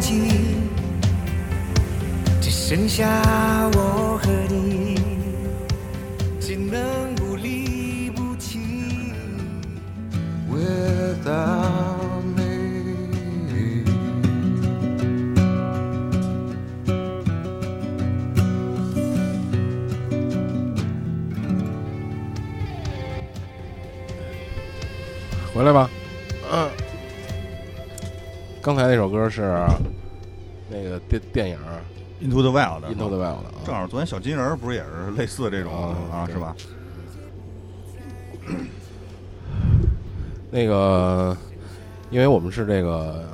再拥挤，只剩下我和你，只能不离不弃。without me. 回来吧。嗯，刚才那首歌是那个电电影《Into the Wild，Into the Wild》正好昨天小金人儿不是也是类似这种啊是吧？那个，因为我们是这个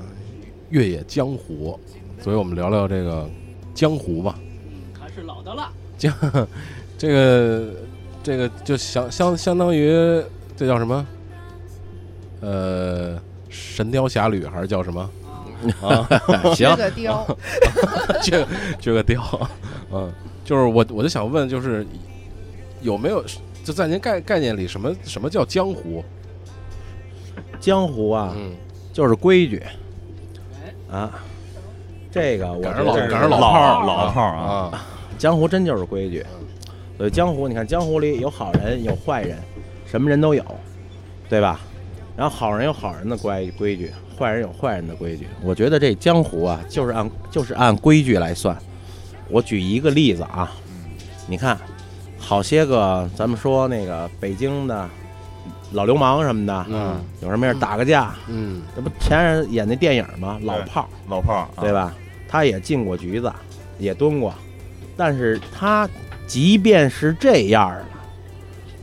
越野江湖，所以我们聊聊这个江湖吧。还是老的辣。江这个这个就相相相当于这叫什么？呃，《神雕侠侣》还是叫什么？啊，行，个雕，这这个雕，嗯，就是我我就想问，就是有没有就在您概概念里，什么什么叫江湖？江湖啊，嗯，就是规矩啊。这个我赶上老觉得赶上老老炮儿老炮啊，江湖真就是规矩。所以江湖，你看江湖里有好人有坏人，什么人都有，对吧？然后好人有好人的规规矩，坏人有坏人的规矩。我觉得这江湖啊，就是按就是按规矩来算。我举一个例子啊，你看，好些个咱们说那个北京的老流氓什么的，嗯有什么事打个架，嗯这不前人演那电影吗？老炮儿，老炮儿啊，对吧？他也进过局子，也蹲过，但是他即便是这样了，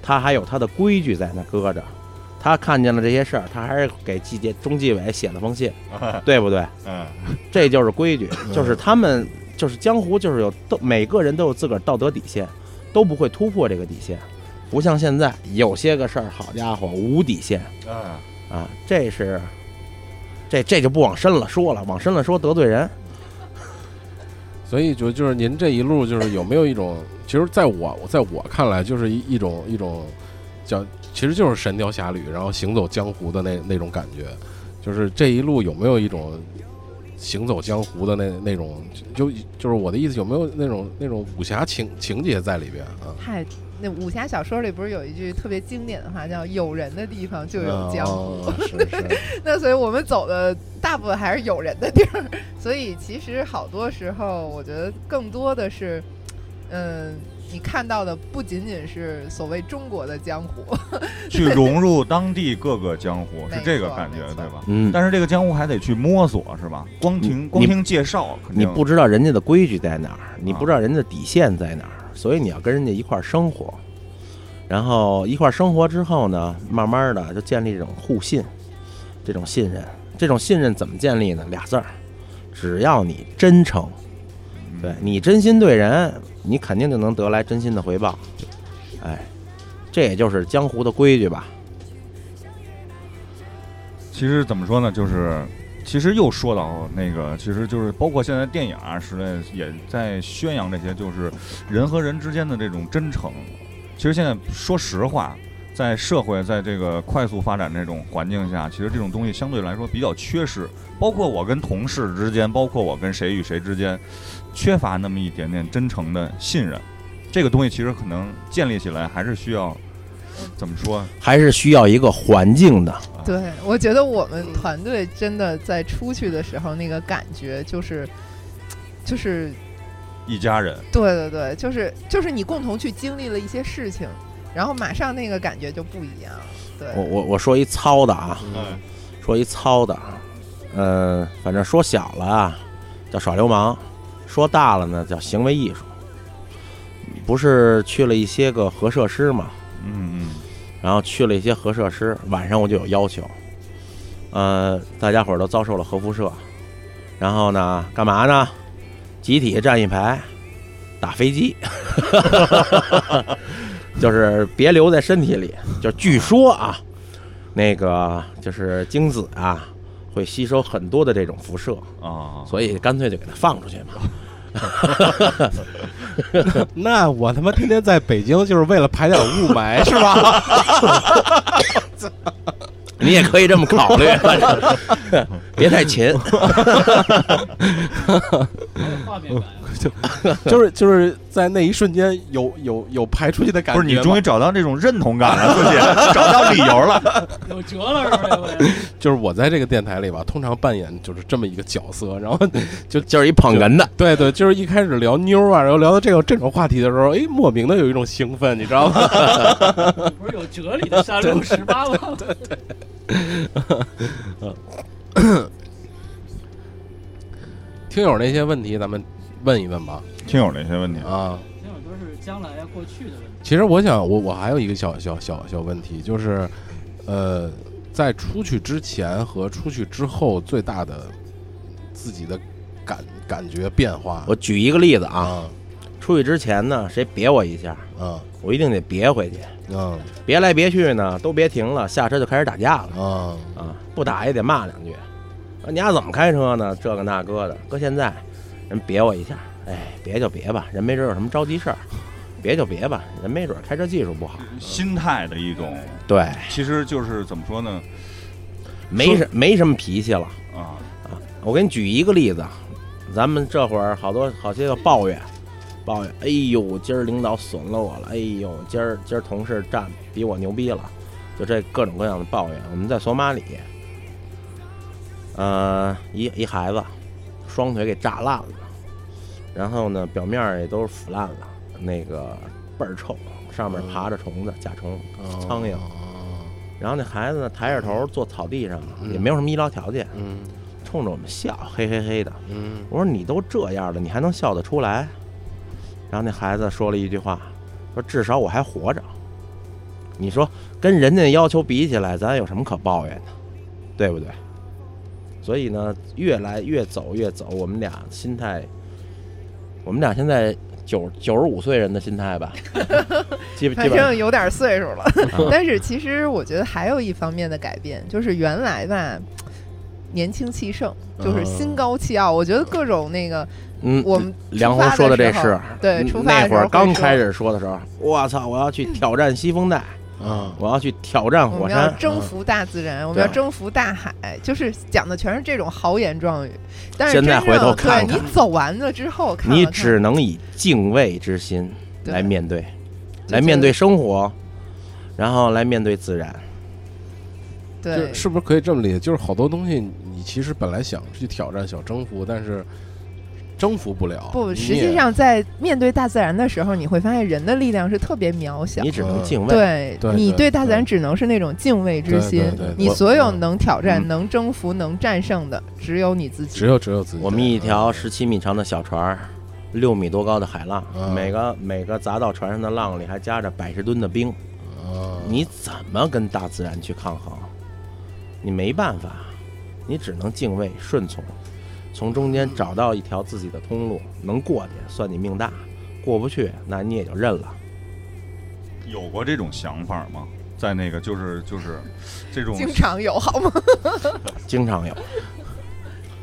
他还有他的规矩在那搁着。他看见了这些事儿，他还是给纪检中纪委写了封信，对不对？嗯，这就是规矩，就是他们就是江湖，就是有都每个人都有自个儿道德底线，都不会突破这个底线，不像现在有些个事儿，好家伙，无底线嗯，啊！这是这这就不往深了说了，往深了说得罪人。所以就就是您这一路就是有没有一种，其实在我在我看来就是一一种一种叫，其实就是神雕侠侣，然后行走江湖的那那种感觉，就是这一路有没有一种行走江湖的那那种，就就是我的意思有没有那种那种武侠情情节在里边啊？嗨，那武侠小说里不是有一句特别经典的话，叫“有人的地方就有江湖”哦 是是，那所以我们走的大部分还是有人的地儿，所以其实好多时候，我觉得更多的是，嗯，你看到的不仅仅是所谓中国的江湖，去融入当地各个江湖 是这个感觉对吧？嗯，但是这个江湖还得去摸索，是吧？光听光听介绍，你不知道人家的规矩在哪儿，你不知道人家的底线在哪儿，所以你要跟人家一块儿生活，然后一块儿生活之后呢，慢慢的就建立这种互信，这种信任。这种信任怎么建立呢？俩字儿，只要你真诚，嗯对你真心对人，你肯定就能得来真心的回报。哎，这也就是江湖的规矩吧。其实怎么说呢，就是其实又说到那个，其实就是包括现在电影啊时代也在宣扬这些，就是人和人之间的这种真诚。其实现在说实话，在社会在这个快速发展这种环境下，其实这种东西相对来说比较缺失。包括我跟同事之间，包括我跟谁与谁之间，缺乏那么一点点真诚的信任。这个东西其实可能建立起来还是需要怎么说？还是需要一个环境的。对，我觉得我们团队真的在出去的时候，那个感觉就是，就是，一家人。对对对，就是就是你共同去经历了一些事情，然后马上那个感觉就不一样。对，我我我说一糙的啊，嗯说一糙的，嗯，反正说小了啊，叫耍流氓；说大了呢，叫行为艺术。不是去了一些个核设施嘛，嗯嗯。然后去了一些核设施，晚上我就有要求，呃，大家伙儿都遭受了核辐射，然后呢，干嘛呢？集体站一排，打飞机，就是别留在身体里。就据说啊，那个就是精子啊，会吸收很多的这种辐射，啊，所以干脆就给它放出去嘛。那我他妈天天在北京就是为了排点雾霾是吧？你也可以这么考虑，别太勤。画面感。就 是就是在那一瞬间有有有排出去的感觉吗。不是你终于找到这种认同感了，自己找到理由了。有辙了是吧？就是我在这个电台里吧，通常扮演就是这么一个角色，然后就就是一捧哏的，对对，就是一开始聊妞啊，然后聊到这个这种话题的时候，哎，莫名的有一种兴奋，你知道吗？你不是有哲理的山路十八吗？听友那些问题咱们问一问吧。听友那些问题，啊，听友都是将来呀、过去的问题。其实我想，我我还有一个小小小小问题，就是，呃，在出去之前和出去之后最大的自己的感感觉变化。我举一个例子啊，啊。出去之前呢，谁别我一下，啊。我一定得别回去，嗯别来别去呢，都别停了，下车就开始打架了。啊。啊！不打也得骂两句，啊，你丫怎么开车呢？这个那个的，搁现在人别我一下，哎，别就别吧，人没准有什么着急事儿，别就别吧，人没准开车技术不好，心态的一种，对，其实就是怎么说呢？没什没什么脾气了。啊啊，我给你举一个例子，啊咱们这会儿好多好些个抱怨，抱怨，哎呦，今儿领导损了我了，哎呦，今儿今儿同事站比我牛逼了，就这各种各样的抱怨。我们在索马里，呃，一一孩子双腿给炸烂了，然后呢，表面也都是腐烂了，那个倍儿臭，上面爬着虫子、甲虫、苍蝇。然后那孩子呢，抬着头坐草地上，也没有什么医疗条件，嗯冲着我们笑，嘿嘿嘿的。嗯我说你都这样了，你还能笑得出来？然后那孩子说了一句话，说至少我还活着。你说跟人家要求比起来，咱有什么可抱怨的，对不对？所以呢，越来越走越走，我们俩心态，我们俩现在九九十五岁人的心态吧，基本反正有点岁数了。啊 但是其实我觉得还有一方面的改变，就是原来吧，年轻气盛，就是心高气傲。我觉得各种那个嗯，我们梁红说的这是，对那会儿刚开始说的时候，我操，我要去挑战西风带，啊。我要去挑战火山。我们要山，征服大自然，我们要征服大海，就是讲的全是这种豪言壮语。但是现在回头看看对你走完了之后，看了你只能以敬畏之心来面对，来面对生活，然后来面对自然。对。就是是不是可以这么理解？就是好多东西你其实本来想去挑战、想征服，但是征服不了。不，实际上在面对大自然的时候，你会发现人的力量是特别渺小你。只能嗯敬畏。对你对大自然只能是那种敬畏之心你所有嗯能挑战、嗯能征服、能战胜的，只有你自己。只有只有自己。我们一条嗯十七米长的小船儿，六米多高的海浪，嗯每个每个砸到船上的浪里还夹着百十吨的冰，啊你怎么跟大自然去抗衡？你没办法，你只能敬畏顺从，从中间找到一条自己的通路，能过去算你命大，过不去那你也就认了。有过这种想法吗？在那个就是就是这种经常有好吗？经常有，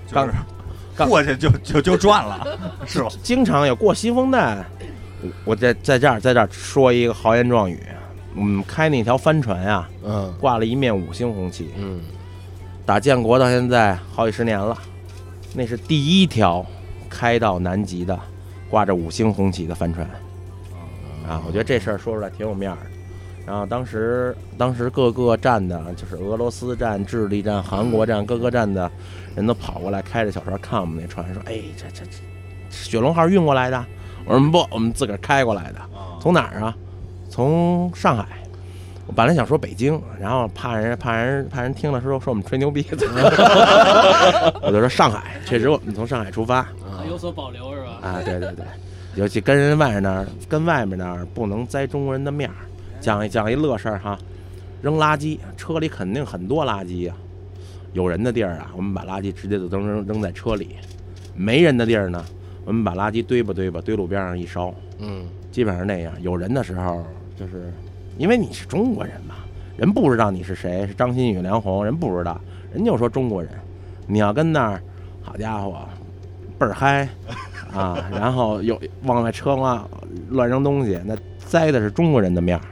就是刚过去就就就赚了，是吧？经常有过西风带。我在在这儿在这儿说一个豪言壮语，我们开那条帆船呀、嗯挂了一面五星红旗，嗯打建国到现在好几十年了，那是第一条开到南极的挂着五星红旗的帆船啊！我觉得这事儿说出来挺有面儿的。然后当时当时各个站的，就是俄罗斯站、智利站、韩国站，各个站的人都跑过来，开着小船看我们那船，说：“哎，这这这雪龙号运过来的？”我说：“不，我们自个儿开过来的。从哪儿啊？从上海。”我本来想说北京，然后怕人怕人怕人听了说说我们吹牛逼，我就说上海，确实我们从上海出发啊有所保留是吧？啊，对对对，尤其跟人外面那儿跟外面那儿不能栽中国人的面儿，讲一讲一乐事儿哈，扔垃圾，车里肯定很多垃圾呀、有人的地儿啊，我们把垃圾直接就扔扔扔在车里；没人的地儿呢，我们把垃圾堆吧堆吧堆路边上一烧，嗯基本上那样。有人的时候，就是因为你是中国人嘛，人不知道你是谁，是张馨予、梁红，人不知道，人就说中国人。你要跟那儿，好家伙，倍儿嗨 啊，然后有往外车嘛乱扔东西，那栽的是中国人的面儿。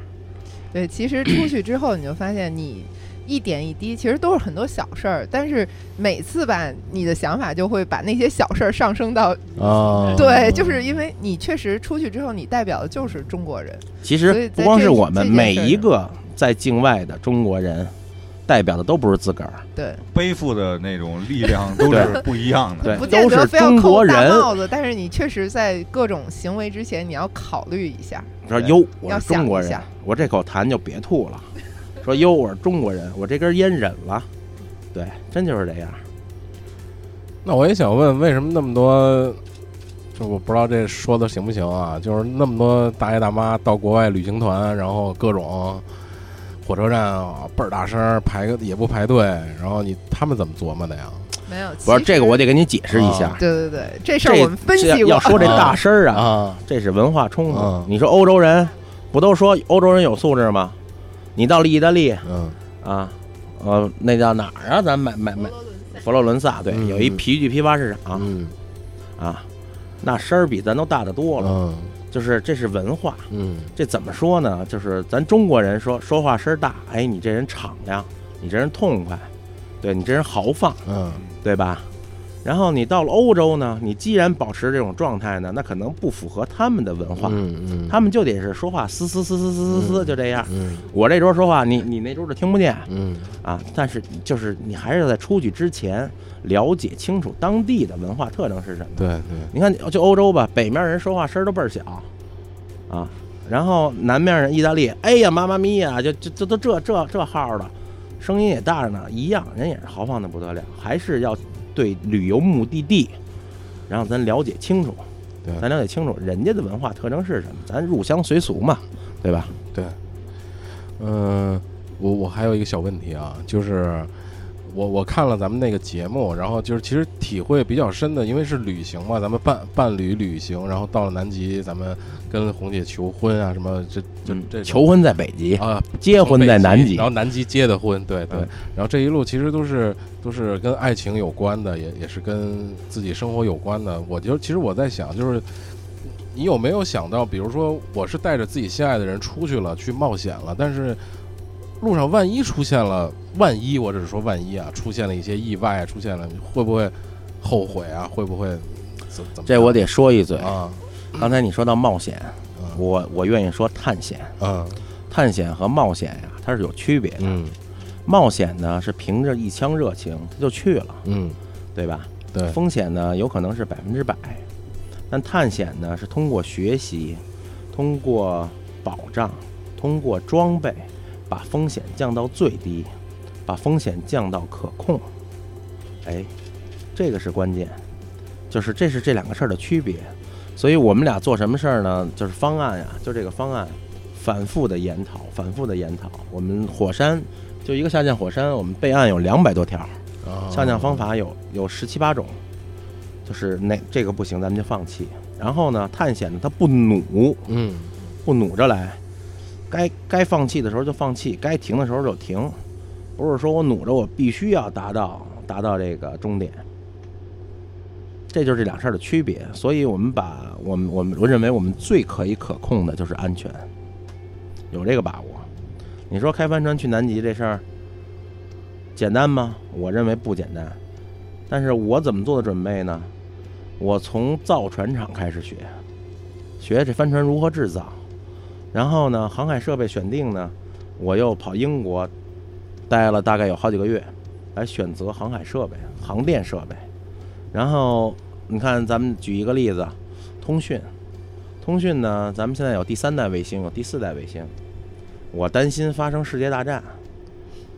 对，其实出去之后你就发现你。一点一滴，其实都是很多小事儿，但是每次吧，你的想法就会把那些小事儿上升到啊，对，就是因为你确实出去之后，你代表的就是中国人。其实不光是我们，每一个在境外的中国人，代表的都不是自个儿，对，背负的那种力量都是不一样的。对不见都是得非要中国扣大人帽子，但是你确实在各种行为之前，你要考虑一下。对说哟，我要是中国人想一下，我这口痰就别吐了。说哟，我是中国人，我这根烟忍了。对，真就是这样。那我也想问，为什么那么多？就我不知道这说的行不行啊？就是那么多大爷大妈到国外旅行团，然后各种火车站啊倍儿大声儿排个也不排队，然后你他们怎么琢磨的呀？没有，不是这个，我得。给你解释一下。对对对，这事儿我们分析过。要说这大声儿啊，啊，这是文化冲突嗯。你说欧洲人不都说欧洲人有素质吗？你到了意大利嗯啊，呃，那叫哪儿啊？咱买买买佛罗伦萨，对，嗯有一皮具批发市场嗯啊，那声儿比咱都大得多了。嗯就是这是文化，嗯这怎么说呢？就是咱中国人说说话声儿大，哎，你这人敞亮，你这人痛快，对你这人豪放，嗯对吧？然后你到了欧洲呢，你既然保持这种状态呢，那可能不符合他们的文化，嗯嗯，他们就得是说话嘶嘶嘶嘶嘶嘶嘶，就这样。嗯我这桌说话，你你那桌就听不见嗯啊。但是就是你还是在出去之前了解清楚当地的文化特征是什么。对对，你看，就欧洲吧，北面人说话声都倍儿小，啊，然后南面人意大利，哎呀，妈妈咪呀，就就就都这这这号的，声音也大着呢，一样，人也是豪放的不得了，还是要对旅游目的地，然后咱了解清楚，对咱了解清楚人家的文化特征是什么，咱入乡随俗嘛，对吧？对，嗯，我我还有一个小问题啊，就是我我看了咱们那个节目，然后就是其实体会比较深的，因为是旅行嘛，咱们伴伴侣旅行，然后到了南极，咱们跟红姐求婚啊，什么这这嗯这求婚在北极，啊，结婚在南极然，后南极结的婚，对对，嗯然后这一路其实都是都是跟爱情有关的，也也是跟自己生活有关的。我就其实我在想，就是你有没有想到，比如说我是带着自己心爱的人出去了，去冒险了，但是路上万一出现了，万一我只是说万一啊，出现了一些意外，出现了会不会后悔啊？会不会怎怎么？这我得说一嘴。啊，刚才你说到冒险，嗯我我愿意说探险，嗯探险和冒险呀，它是有区别的。嗯冒险呢是凭着一腔热情他就去了，嗯，对吧？对，风险呢有可能是百分之百，但探险呢是通过学习，通过保障，通过装备，把风险降到最低，把风险降到可控。哎，这个是关键，就是这是这两个事儿的区别。所以我们俩做什么事儿呢？就是方案呀，就这个方案，反复的研讨，反复的研讨。我们火山就一个下降火山，我们备案有两百多条。啊下降方法有有十七八种，就是那这个不行，咱们就放弃。然后呢，探险呢，它不努，嗯不努着来，该该放弃的时候就放弃，该停的时候就停，不是说我努着我必须要达到达到这个终点。这就是这两事儿的区别，所以我们把我们我们我认为我们最可以可控的就是安全，有这个把握。你说开帆船去南极这事儿简单吗？我认为不简单。但是我怎么做的准备呢？我从造船厂开始学，学这帆船如何制造，然后呢，航海设备选定呢，我又跑英国待了大概有好几个月，来选择航海设备、航电设备。然后你看，咱们举一个例子，通讯，通讯呢，咱们现在有第三代卫星，有第四代卫星。我担心发生世界大战，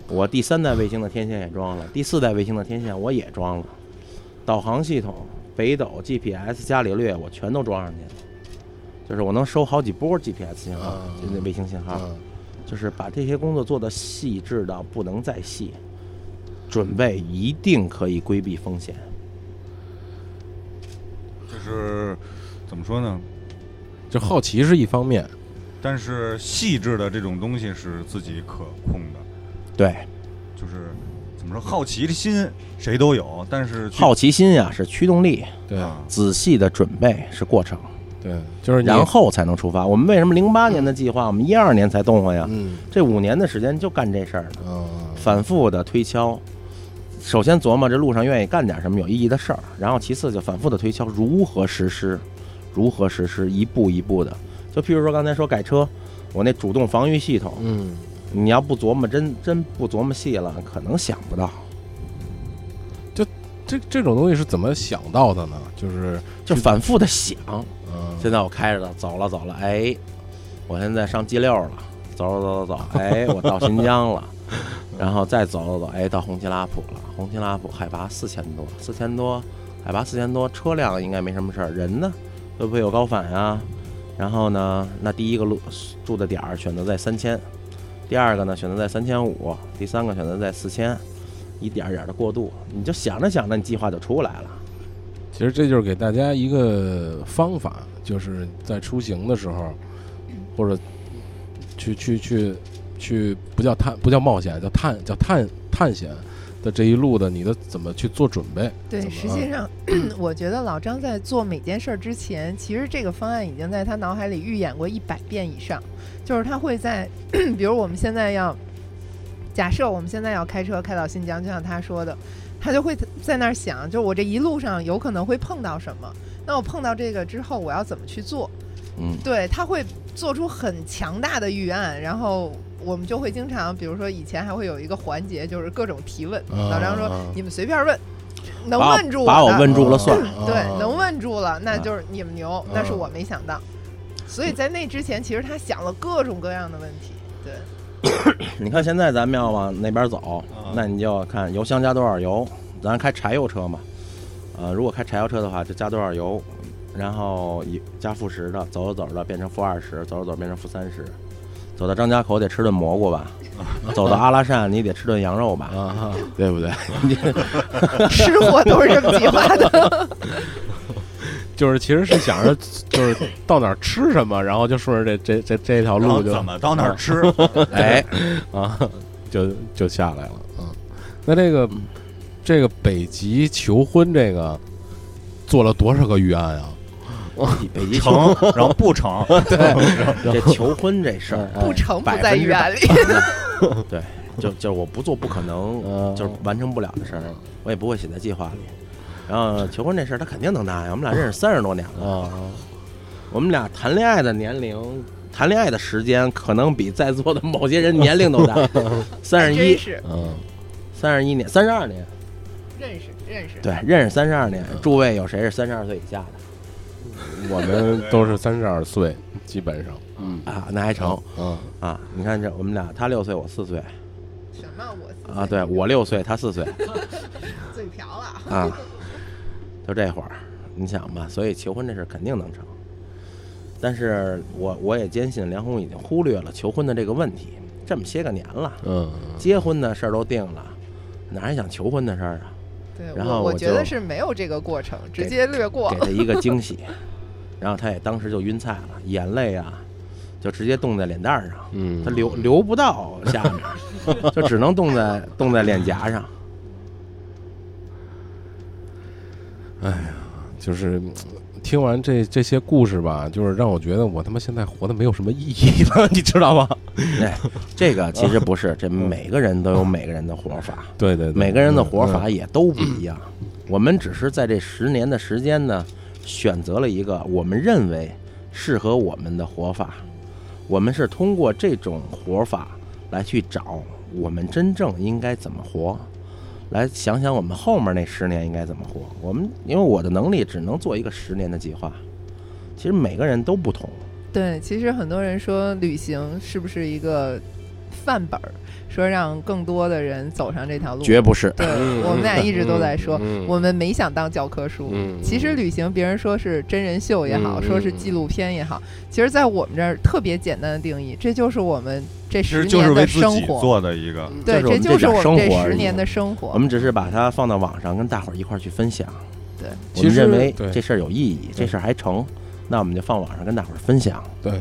我第三代卫星的天线也装了，第四代卫星的天线我也装了，导航系统、北斗、GPS、伽利略我全都装上去了，就是我能收好几波 GPS 信号啊，就那卫星信号，啊。就是把这些工作做得细致到不能再细，准备一定可以规避风险。就是怎么说呢？就好奇是一方面，但是细致的这种东西是自己可控的，对，就是怎么说，好奇的心谁都有，但是好奇心呀是驱动力，对啊仔细的准备是过程，对，就是然后才能出发。我们为什么零八年的计划，我们一二年才动换呀？嗯这五年的时间就干这事儿呢。嗯反复的推敲。首先琢磨这路上愿意干点什么有意义的事儿，然后其次就反复的推敲如何实施，如何实施，一步一步的。就譬如说刚才说改车，我那主动防御系统，嗯，你要不琢磨真真不琢磨细了，可能想不到。就这这种东西是怎么想到的呢？就是就反复的想。嗯，现在我开着了，走了走了，哎，我现在上 G 六了，走走走走。走，哎，我到新疆了，然后再走走走，哎，到红旗拉普了，红旗拉普海拔四千多，四千多，海拔四千多，车辆应该没什么事儿，人呢？会不会有高反呀？然后呢，那第一个路住的点儿选择在三千，第二个呢选择在三千五，第三个选择在四千，一点儿点儿的过渡，你就想着想着，你计划就出来了。其实这就是给大家一个方法，就是在出行的时候，或者去去去去，不叫探，不叫冒险，叫探，叫探探险的这一路的，你的怎么去做准备？对，实际上，我觉得老张在做每件事儿之前，其实这个方案已经在他脑海里预演过一百遍以上。就是他会在，比如我们现在要，假设我们现在要开车开到新疆，就像他说的，他就会在那儿想，就是我这一路上有可能会碰到什么，那我碰到这个之后，我要怎么去做？嗯，对他会做出很强大的预案，然后我们就会经常，比如说以前还会有一个环节，就是各种提问。啊老张说啊：“你们随便问，能问住把我的问住了算。对，啊能问住了，那啊就是你们牛，那是我没想到。所以在那之前，其实他想了各种各样的问题。对，你看现在咱们要往那边走，啊那你就看油箱加多少油。咱开柴油车嘛，呃，如果开柴油车的话，就加多少油，然后一加负十的，走着走着变成负二十，走着走着变成负三十。走到张家口得吃顿蘑菇吧，走到阿拉善你得吃顿羊肉吧，啊，对不对？吃货都是这么计划的。就是其实是想着就是到哪儿吃什么，然后就顺着这这这这条路就怎么到哪儿吃？哎，啊，就就下来了。嗯，那这个这个北极求婚这个做了多少个预案啊？北极成，然后不成，对这求婚这事儿，不成不在预案里。对，就就是我不做不可能，嗯就是完成不了的事儿，我也不会写在计划里。然后求婚这事儿，他肯定能答应。我们俩认识三十多年了，啊，我们俩谈恋爱的年龄、谈恋爱的时间，可能比在座的某些人年龄都大。三十一，嗯，三十一年，三十二年，认识认识。对，认识三十二年。诸位有谁是三十二岁以下的我们都是三十二岁，基本上，嗯啊？那还成嗯啊？你看这，我们俩，他六岁，我四岁什么我啊？对我六岁，他四岁 嘴瓢了。啊，就这会儿，你想吧，所以求婚这事儿肯定能成。但是我我也坚信梁红已经忽略了求婚的这个问题，这么些个年了，嗯，结婚的事儿都定了，哪还想求婚的事儿啊？对，然后我我我觉得是没有这个过程，直接略过给。他一个惊喜，然后他也当时就晕菜了，眼泪啊就直接冻在脸蛋上，嗯，他流流不到下面，就只能冻在冻在脸颊上。就是嗯听完这这些故事吧，就是让我觉得我他妈现在活的没有什么意义了，你知道吗？哎，这个其实不是，这每个人都有每个人的活法，对对对，每个人的活法嗯也都不一样。我们只是在这十年的时间呢，选择了一个我们认为适合我们的活法。我们是通过这种活法来去找我们真正应该怎么活，来想想我们后面那十年应该怎么活。我们因为我的能力只能做一个十年的计划，其实每个人都不同。对，其实很多人说旅行是不是一个范本儿，说让更多的人走上这条路。绝不是。对，我们俩一直都在说，我们没想当教科书。嗯其实旅行，别人说是真人秀也好，嗯说是纪录片也好，其实，在我们这儿特别简单的定义，这就是我们这十年的生活。做的一个，对，就是我们就是我们这十年的生活。我们只是把它放到网上，跟大伙儿一块儿去分享。对，我其实们认为这事儿有意义，这事儿还成，那我们就放网上跟大伙儿分享。对。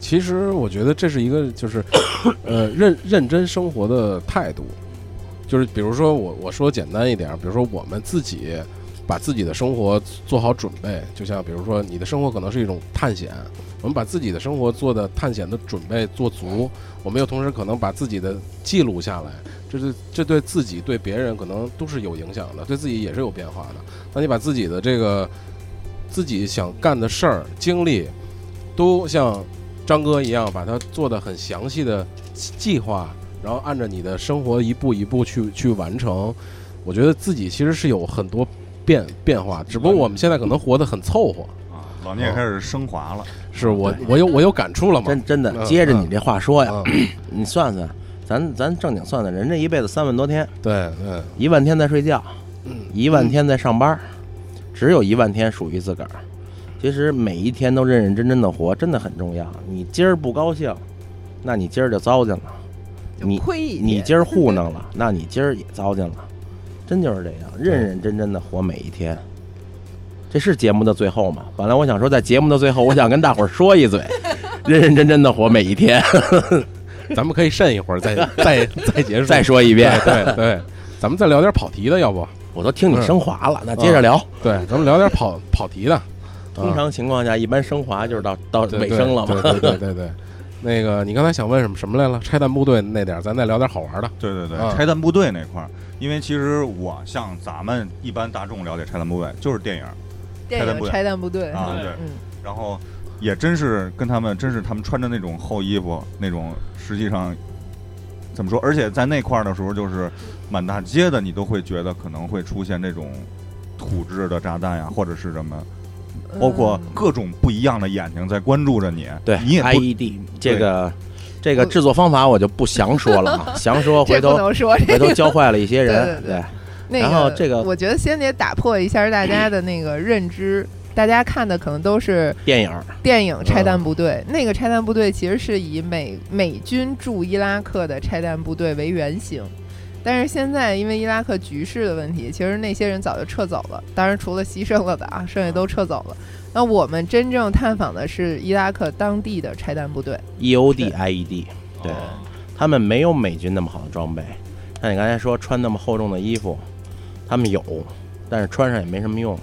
其实我觉得这是一个就是，呃，认认真生活的态度，就是比如说我我说简单一点，比如说我们自己把自己的生活做好准备，就像比如说你的生活可能是一种探险，我们把自己的生活做的探险的准备做足，我们又同时可能把自己的记录下来，这是这对自己对别人可能都是有影响的，对自己也是有变化的。那你把自己的这个自己想干的事儿经历，都像张哥一样把它做的很详细的计划，然后按照你的生活一步一步去去完成。我觉得自己其实是有很多变变化，只不过我们现在可能活得很凑合。啊，老聂开始升华了，是我我有我有感触了嘛？真真的，嗯接着你这话说呀，嗯，你算算，咱咱正经算算，人这一辈子三万多天，对对，一万天在睡觉，嗯一万天在上班，只有一万天属于自个儿。其实每一天都认认真真的活，真的很重要。你今儿不高兴，那你今儿就糟践了；你亏你今儿糊弄了，那你今儿也糟践了。真就是这样，认认真真的活每一天。这是节目的最后吗？本来我想说，在节目的最后，我想跟大伙儿说一嘴，认认真真的活每一天。咱们可以慎一会儿再 再再结束，再说一遍，对对对，咱们再聊点跑题的，要不？我都听你升华了，那接着聊。对，咱们聊点跑跑题的。通常情况下，一般升华就是到到尾声了嘛。对对对对对。那个，你刚才想问什么什么来了？拆弹部队那点儿，咱再聊点好玩的。对对对，啊拆弹部队那块儿，因为其实我像咱们一般大众了解拆弹部队就是电影，电影《拆弹部队拆弹部队》啊对对，嗯，然后也真是跟他们，真是他们穿着那种厚衣服，那种实际上怎么说？而且在那块儿的时候，就是满大街的，你都会觉得可能会出现这种土制的炸弹呀，或者是什么，包括嗯各种不一样的眼睛在关注着你，对你也这个这个制作方法我就不详说了哈，详说回头能说这回头教坏了一些人。对然后这个我觉得先得打破一下大家 的那个认知。大家看的可能都是电影电影《拆弹部队》，嗯那个拆弹部队其实是以美美军驻伊拉克的拆弹部队为原型，但是现在因为伊拉克局势的问题，其实那些人早就撤走了，当然除了牺牲了的啊，剩下都撤走了。那我们真正探访的是伊拉克当地的拆弹部队，EOD IED，对哦他们没有美军那么好的装备。像你刚才说穿那么厚重的衣服，他们有，但是穿上也没什么用。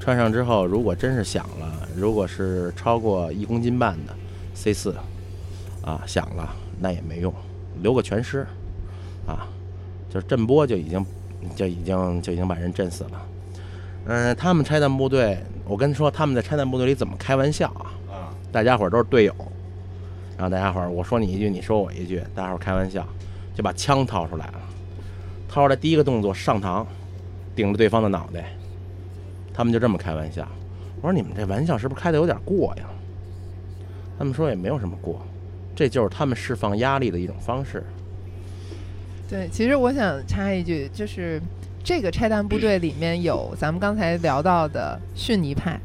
穿上之后，如果真是响了，如果是超过一公斤半的 C 四，啊响了，那也没用，留个全尸，啊，就是震波就已经就已经就已经把人震死了。嗯，他们拆弹部队，我跟你说他们在拆弹部队里怎么开玩笑啊？啊，大家伙儿都是队友，然后大家伙儿我说你一句，你说我一句，大家伙儿开玩笑，就把枪掏出来了，掏出来第一个动作上膛，顶着对方的脑袋，他们就这么开玩笑。我说你们这玩笑是不是开的有点过呀？他们说也没有什么过，这就是他们释放压力的一种方式。对，其实我想插一句，就是这个拆弹部队里面有咱们刚才聊到的逊尼派，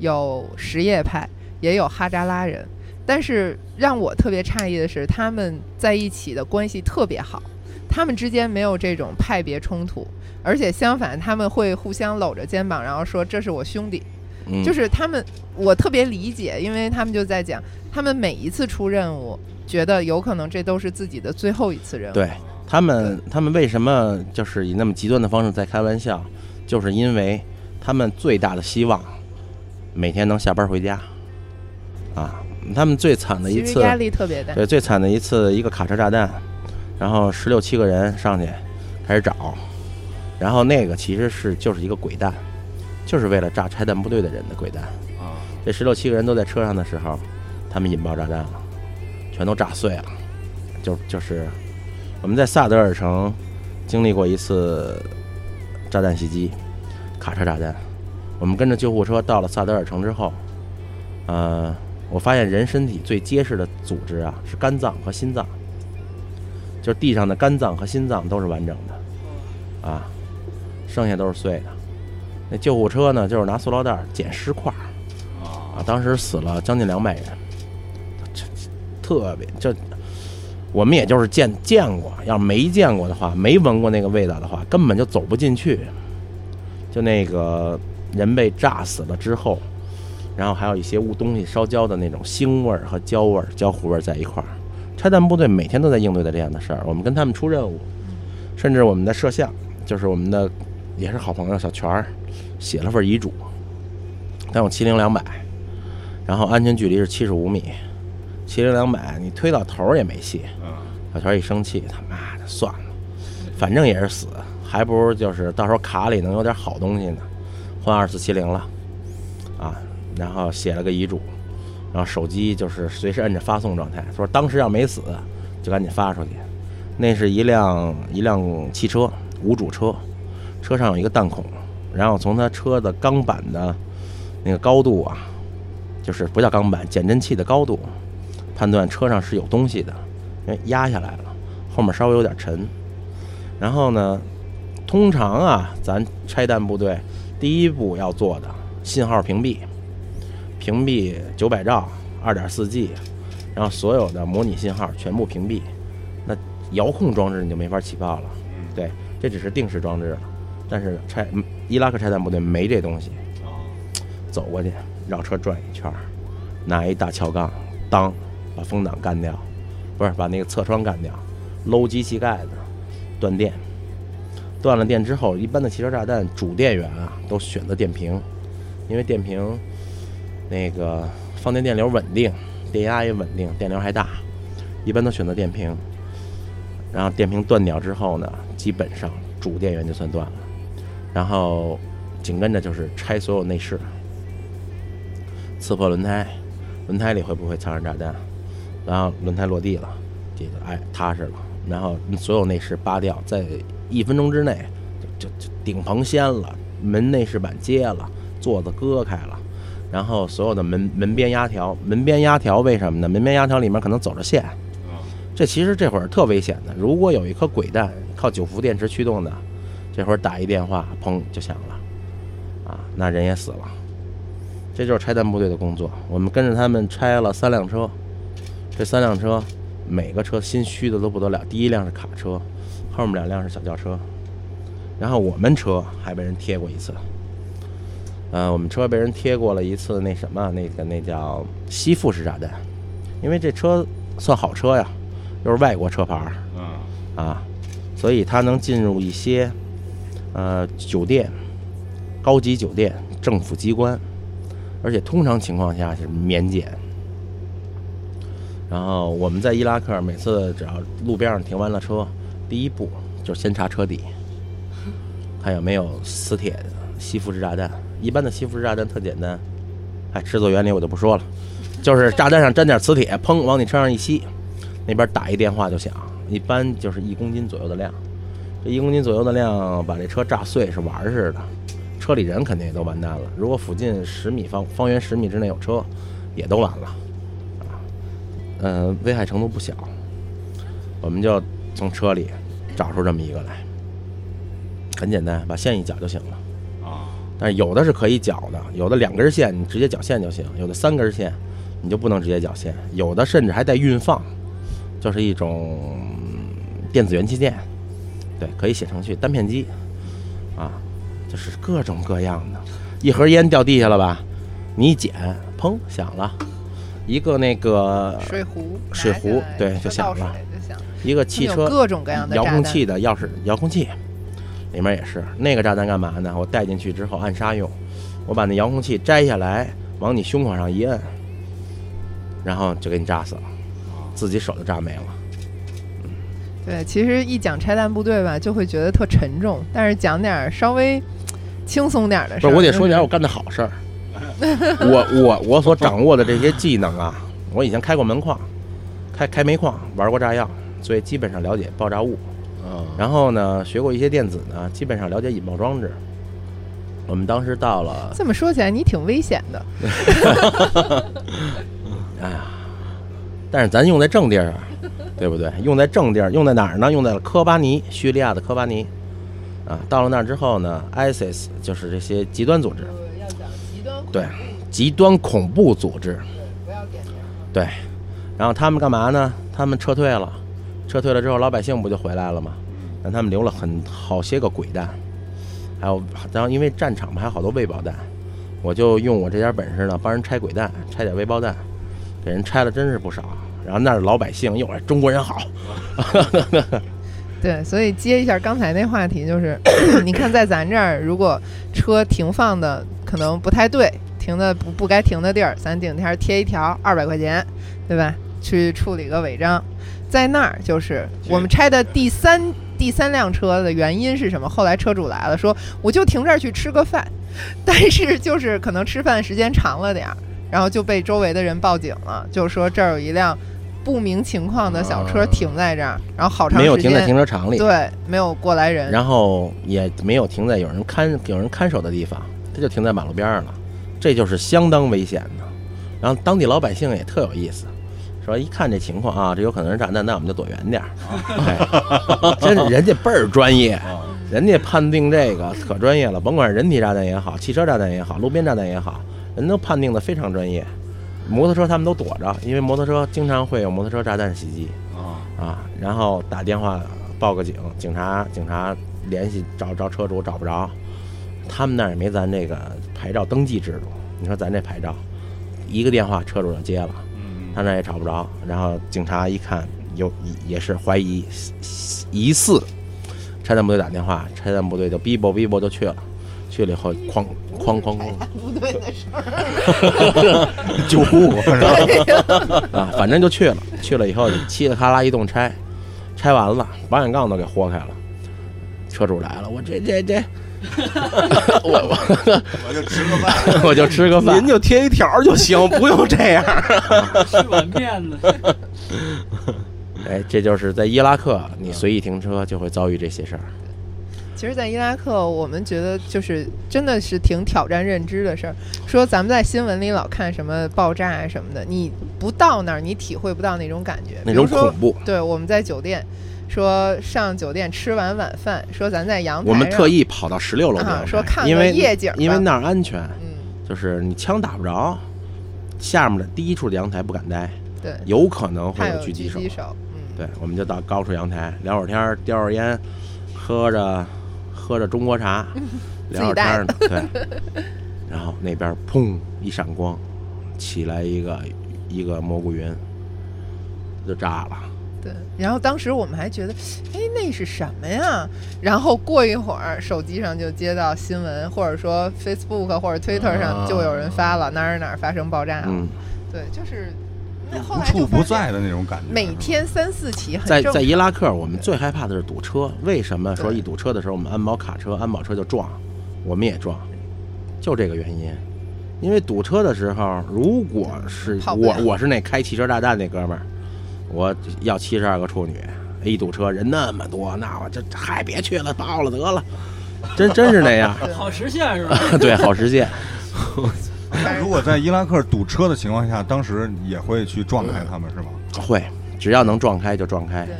有什叶派，也有哈扎拉人。但是让我特别诧异的是，他们在一起的关系特别好，他们之间没有这种派别冲突，而且相反，他们会互相搂着肩膀，然后说这是我兄弟。嗯，就是他们，我特别理解，因为他们就在讲，他们每一次出任务，觉得有可能这都是自己的最后一次任务。对他们，他们为什么就是以那么极端的方式在开玩笑？就是因为他们最大的希望每天能下班回家啊。他们最惨的一次，压力特别大。对，最惨的一次，一个卡车炸弹，然后十六七个人上去开始找，然后那个其实是就是一个鬼弹，就是为了炸拆弹部队的人的鬼弹。啊，这十六七个人都在车上的时候，他们引爆炸弹了，全都炸碎了。就就是我们在萨德尔城经历过一次炸弹袭击，卡车炸弹。我们跟着救护车到了萨德尔城之后，呃，我发现人身体最结实的组织啊是肝脏和心脏，就是地上的肝脏和心脏都是完整的，啊，剩下都是碎的。那救护车呢，就是拿塑料袋儿捡尸块儿啊，当时死了将近两百人，这这特别这，我们也就是见见过，要是没见过的话，没闻过那个味道的话，根本就走不进去。就那个人被炸死了之后，然后还有一些物东西烧焦的那种腥味儿和焦味儿、焦糊味儿在一块儿。拆弹部队每天都在应对的这样的事儿，我们跟他们出任务，甚至我们的摄像，就是我们的也是好朋友小泉儿写了份遗嘱，但有七零两百，然后安全距离是七十五米，七零两百你推到头儿也没戏。嗯小泉一生气，他妈的算了，反正也是死，还不如就是到时候卡里能有点好东西呢，换二四七零了，啊，然后写了个遗嘱，然后手机就是随时摁着发送状态，说当时要没死，就赶紧发出去。那是一辆一辆汽车，无主车，车上有一个弹孔，然后从他车的钢板的那个高度啊，就是不叫钢板，减震器的高度，判断车上是有东西的，因为压下来了，后面稍微有点沉。然后呢，通常啊，咱拆弹部队第一步要做的信号屏蔽，屏蔽九百兆、二点四 G，然后所有的模拟信号全部屏蔽。那遥控装置你就没法起爆了，对，这只是定时装置了。但是拆嗯伊拉克拆弹部队没这东西，走过去绕车转一圈，拿一大撬杠，当把风挡干掉，不是把那个侧窗干掉，搂机器盖子，断电。断了电之后，一般的汽车炸弹主电源啊都选择电瓶，因为电瓶那个放电电流稳定，电压也稳定，电流还大，一般都选择电瓶。然后电瓶断掉之后呢，基本上主电源就算断了，然后紧跟着就是拆所有内饰，刺破轮胎，轮胎里会不会藏着炸弹？然后轮胎落地了，这个哎踏实了，然后所有内饰扒掉，在一分钟之内就就顶棚掀了，门内饰板揭了，座子割开了。然后所有的门门边压条，门边压条为什么呢？门边压条里面可能走着线，这其实这会儿特危险的。如果有一颗轨弹靠九伏电池驱动的，这会儿打一电话，砰就响了，啊，那人也死了。这就是拆弹部队的工作。我们跟着他们拆了三辆车，这三辆车每个车心虚的都不得了。第一辆是卡车，后面两辆是小轿车，然后我们车还被人贴过一次。呃，我们车被人贴过了一次那什么，那个那叫吸附式炸弹，因为这车算好车呀，又是外国车牌儿嗯啊，所以它能进入一些呃酒店、高级酒店、政府机关，而且通常情况下是免检。然后我们在伊拉克每次只要路边上停完了车，第一步就是先查车底，看有没有磁铁吸附式炸弹。一般的吸附式炸弹特简单，哎，制作原理我就不说了，就是炸弹上沾点磁铁，砰往你车上一吸，那边打一电话就响，一般就是一公斤左右的量。这一公斤左右的量把这车炸碎是玩儿似的，车里人肯定也都完蛋了。如果附近十米方方圆十米之内有车，也都完了，嗯、危害程度不小。我们就从车里找出这么一个来，很简单，把线一绞就行了。啊，但是有的是可以绞的，有的两根线你直接绞线就行，有的三根线你就不能直接绞线，有的甚至还带运放，就是一种嗯电子元器件，对，可以写程序，单片机，啊，就是各种各样的。一盒烟掉地下了吧，你一捡，砰响了，一个那个水壶，水壶对就响了。一个汽车各种各样的遥控器的钥匙遥控器，里面也是那个炸弹干嘛呢？我带进去之后暗杀用，我把那遥控器摘下来，往你胸口上一摁，然后就给你炸死了，自己手就炸没了。对，其实一讲拆弹部队吧，就会觉得特沉重，但是讲点稍微轻松点的事儿。不是，我得说点我干的好事儿。我我我所掌握的这些技能啊，我以前开过门矿，开开煤矿，玩过炸药，所以基本上了解爆炸物。嗯，然后呢，学过一些电子呢，基本上了解引爆装置。我们当时到了，这么说起来，你挺危险的。哎呀，但是咱用在正地儿啊，对不对？用在正地儿，用在哪儿呢？用在了科巴尼，叙利亚的科巴尼。啊，到了那儿之后呢，ISIS 就是这些极端组织，对，极端恐怖组织，对。然后他们干嘛呢？他们撤退了，撤退了之后，老百姓不就回来了吗？但他们留了很好些个鬼弹，还有，然后因为战场嘛，还有好多未爆弹，我就用我这点本事呢，帮人拆鬼弹，拆点未爆弹，给人拆了真是不少。然后那儿老百姓又是中国人好，对，所以接一下刚才那话题，就是 你看在咱这儿，如果车停放的可能不太对，停的不不该停的地儿，咱顶天贴一条二百块钱，对吧？去处理个违章。在那儿就是我们拆的第三第三辆车的原因是什么？后来车主来了，说我就停这儿去吃个饭，但是就是可能吃饭时间长了点儿，然后就被周围的人报警了，就说这儿有一辆不明情况的小车啊停在这儿，然后好长时间没有停在停车场里，对，没有过来人。然后也没有停在有人看有人看守的地方，这就停在马路边上了，这就是相当危险的。然后当地老百姓也特有意思，说一看这情况啊，这有可能是炸弹，那我们就躲远点儿。哎，真是人家倍儿专业，啊，人家判定这个可专业了，甭管是人体炸弹也好，汽车炸弹也好，路边炸弹也好，人都判定的非常专业。摩托车他们都躲着，因为摩托车经常会有摩托车炸弹袭击。啊，啊，然后打电话报个警，警察警察联系找找车主找不着，他们那儿也没咱这个牌照登记制度。你说咱这牌照，一个电话车主就接了，嗯。他那也找不着，然后警察一看有也是怀疑疑似，拆弹部队打电话，拆弹部队就逼啵逼啵就去了，去了以后哐哐哐哐不对的事儿，救护。啊，反正就去了，去了以后嘁哩喀啦一顿拆，拆完了保险杠都给豁开了，车主来了，我这这这，我我就吃个饭。我 我就吃个饭您，就贴一条儿就行，不用这样。吃碗面子，哎，这就是在伊拉克，你随意停车就会遭遇这些事儿。其实，在伊拉克，我们觉得就是真的是挺挑战认知的事儿。说咱们在新闻里老看什么爆炸啊什么的，你不到那儿，你体会不到那种感觉。那种比如说恐怖，对，我们在酒店，说上酒店吃完晚饭，说咱在阳台，我们特意跑到十六楼啊说看个因为夜景吧因为那儿安全，嗯，就是你枪打不着，下面的第一处的阳台不敢待，对，有可能会有狙击手。狙击手，嗯，对，我们就到高处阳台聊会儿天儿，叼着烟，喝着喝着中国茶，聊会儿天儿呢。对，然后那边砰一闪光，起来一个一个蘑菇云，就炸了。对。然后当时我们还觉得，哎，那是什么呀？然后过一会儿，手机上就接到新闻，或者说 Facebook 或者 Twitter 上就有人发了哪儿哪儿发生爆炸了。嗯，对，就是那后无来就发现处不在的那种感觉。每天三四起很在在伊拉克，我们最害怕的是堵车。为什么说一堵车的时候，我们安保卡车、安保车就撞，我们也撞，就这个原因。因为堵车的时候，如果是我我是那开汽车炸弹那哥们儿，我要七十二个处女，一堵车人那么多，那我这嗨别去了，报了得了，真真是那样。好实现是吧？对，好实现。如果在伊拉克堵车的情况下，当时也会去撞开他们，是吗？会，只要能撞开就撞开对。，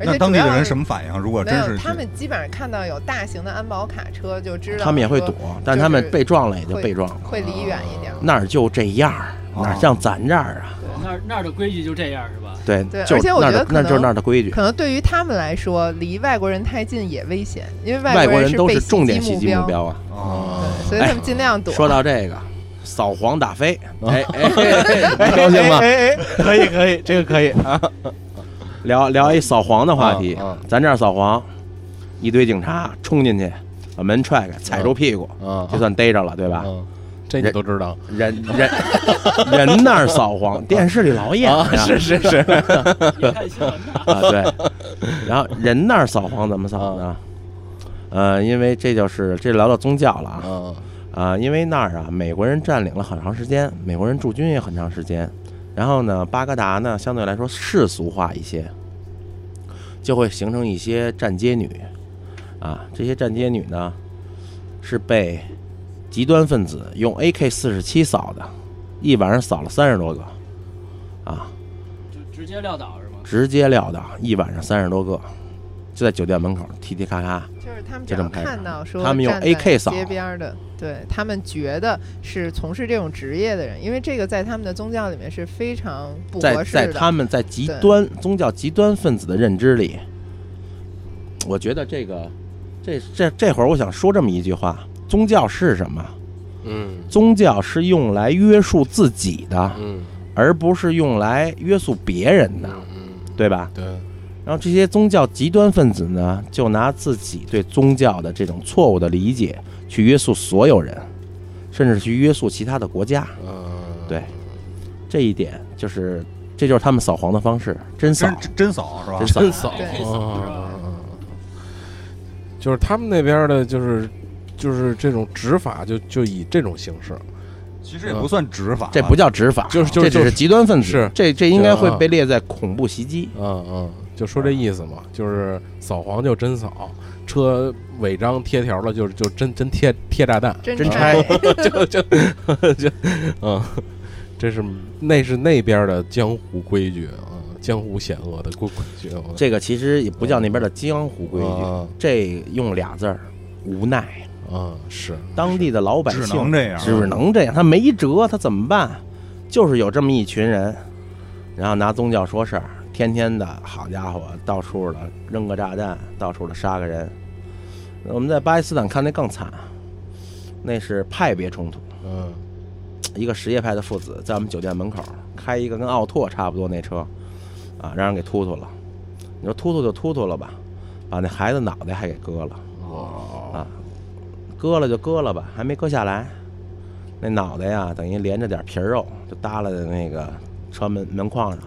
而那且当地的人什么反应？如果没有，真是他们基本上看到有大型的安保卡车就知道，他们也会躲，但他们被撞了也就被撞了。会离远一点。那儿就这样儿，哪像咱这儿啊？那儿那儿的规矩就这样是吧？对，就对而且我那儿的那就是那儿的规矩。可能对于他们来说，离外国人太近也危险，因为外国国人都是重点袭击击目目标啊。哦，所以他们尽量躲。说到这个，扫黄打非，哎哎哎哎，高兴吗？哎哎，可以可以，这个可以 啊。聊聊一扫黄的话题。咱这儿扫黄，一堆警察冲进去，把门踹开，踩住屁股，嗯，就算逮着了，对吧？嗯，这你都知道人 人 人那儿扫黄，电视里老演啊？呀是是是。啊，对。然后人那儿扫黄怎么扫呢？呃，因为这就是这聊到宗教了啊。嗯啊，因为那儿啊，美国人占领了很长时间，美国人驻军也很长时间。然后呢，巴格达呢相对来说世俗化一些，就会形成一些站街女，啊，这些站街女呢是被极端分子用 AK 四十七扫的，一晚上扫了三十多个，啊，就直接撂倒是吗？直接撂倒，一晚上三十多个，就在酒店门口踢踢咔咔。就是他们只要就这么看到说他们用 AK 扫街边的，对他们觉得是从事这种职业的人，因为这个在他们的宗教里面是非常不在在合适的在。他们在极端宗教极端分子的认知里，我觉得这个这这这会儿我想说这么一句话：宗教是什么？嗯宗教是用来约束自己的，嗯而不是用来约束别人的，嗯，对吧？对，然后这些宗教极端分子呢，就拿自己对宗教的这种错误的理解去约束所有人，甚至去约束其他的国家。嗯，对，这一点就是，这就是他们扫黄的方式，真扫真，真扫是吧？真扫真扫！就是他们那边的，就是就是这种执法就，就以这种形式，其实也不算执法，这不叫执法，就是就是这只是极端分子，是。这这应该会啊。被列在恐怖袭击。嗯嗯，就说这意思嘛，就是扫黄就真扫，车违章贴条了就就真真贴贴炸弹，真真拆。拆，就就就嗯，这是那是那边的江湖规矩啊，江湖险恶的规规矩。啊这个其实也不叫那边的江湖规矩，啊。这用俩字儿，无奈。啊是当地的老百姓只能这样只能这样，他没辙，他怎么办？就是有这么一群人，然后拿宗教说事儿，天天的好家伙，到处的扔个炸弹，到处的杀个人。我们在巴基斯坦看那更惨，那是派别冲突，嗯一个什叶派的父子在我们酒店门口开一个跟奥拓差不多那车，啊，让人给突突了。你说突突就突突了吧，把那孩子脑袋还给割了。哦啊，割了就割了吧，还没割下来，那脑袋呀，等于连着点皮肉，就耷拉在那个车门门框上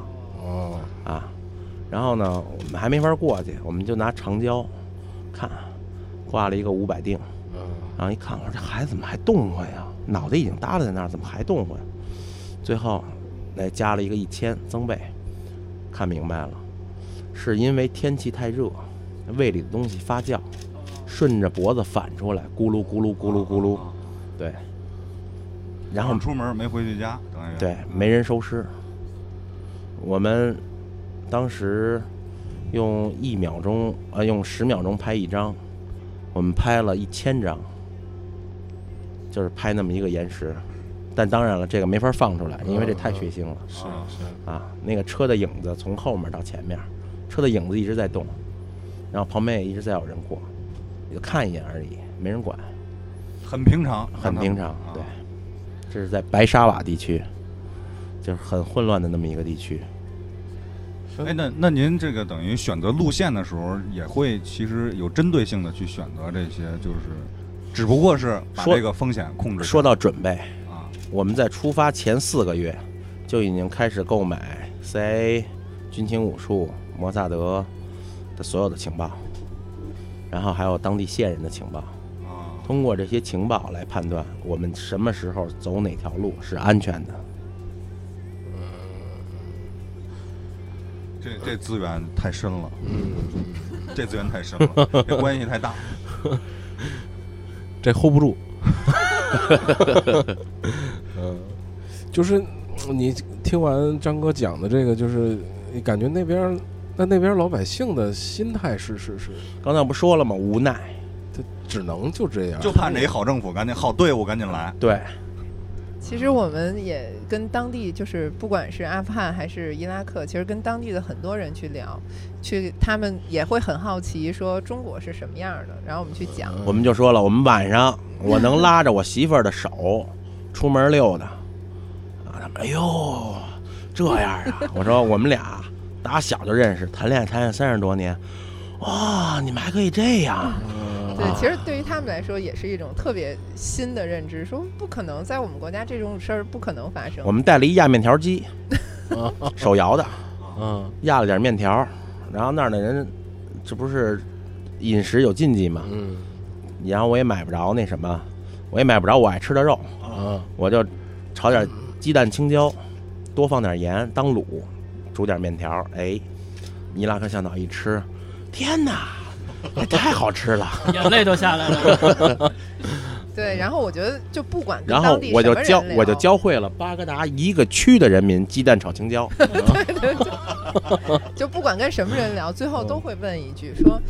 哦啊。然后呢，我们还没法过去，我们就拿长焦看，挂了一个五百定，嗯然后一看，我说这孩子怎么还动活呀？脑袋已经耷拉在那儿，怎么还动活呀？最后，那加了一个一千增倍，看明白了，是因为天气太热，胃里的东西发酵，顺着脖子反出来，咕噜咕噜咕噜咕噜，对。然后出门没回去家，等于对，没人收尸。我们当时用一秒钟，呃，用十秒钟拍一张，我们拍了一千张，就是拍那么一个延时。但当然了，这个没法放出来，因为这太血腥了是是啊！那个车的影子从后面到前面，车的影子一直在动，然后旁边也一直在有人过，也就看一眼而已，没人管。很平常，很平常啊。对，这是在白沙瓦地区，就是很混乱的那么一个地区。哎，那那您这个等于选择路线的时候，也会其实有针对性的去选择这些，就是只不过是把这个风险控制。说到准备，啊，我们在出发前四个月就已经开始购买 CIA、军情五处、摩萨德的所有的情报，然后还有当地线人的情报。啊，通过这些情报来判断我们什么时候走哪条路是安全的。这这资源太深了，嗯，这资源太深了，这关系太大。这 hold 不住。嗯，就是你听完张哥讲的这个，就是感觉那边儿那那边老百姓的心态是是是，刚才不说了吗？无奈。他只能就这样，就盼着一好政府赶紧好队伍赶紧来。对，其实我们也跟当地，就是不管是阿富汗还是伊拉克，其实跟当地的很多人去聊，去他们也会很好奇，说中国是什么样的，然后我们去讲。我们就说了，我们晚上我能拉着我媳妇儿的手出门溜达，啊，他们哎呦这样啊！我说我们俩打小就认识，谈恋爱谈了三十多年，哇，你们还可以这样？对，啊其实对于他们来说也是一种特别新的认知，说不可能在我们国家这种事儿不可能发生我。们带了一压面条机，手摇的，嗯压了点面条，然后那儿的人，这不是饮食有禁忌嘛，嗯然后我也买不着那什么，我也买不着我爱吃的肉，嗯我就炒点鸡蛋青椒，多放点盐当卤，煮点面条，哎，伊拉克向导一吃，天哪，这太好吃了。眼泪都下来了。对，然后我觉得就不管跟然后我就教什么人聊我就教会了巴格达一个区的人民鸡蛋炒青椒，对对对就不管跟什么人聊，最后都会问一句说：“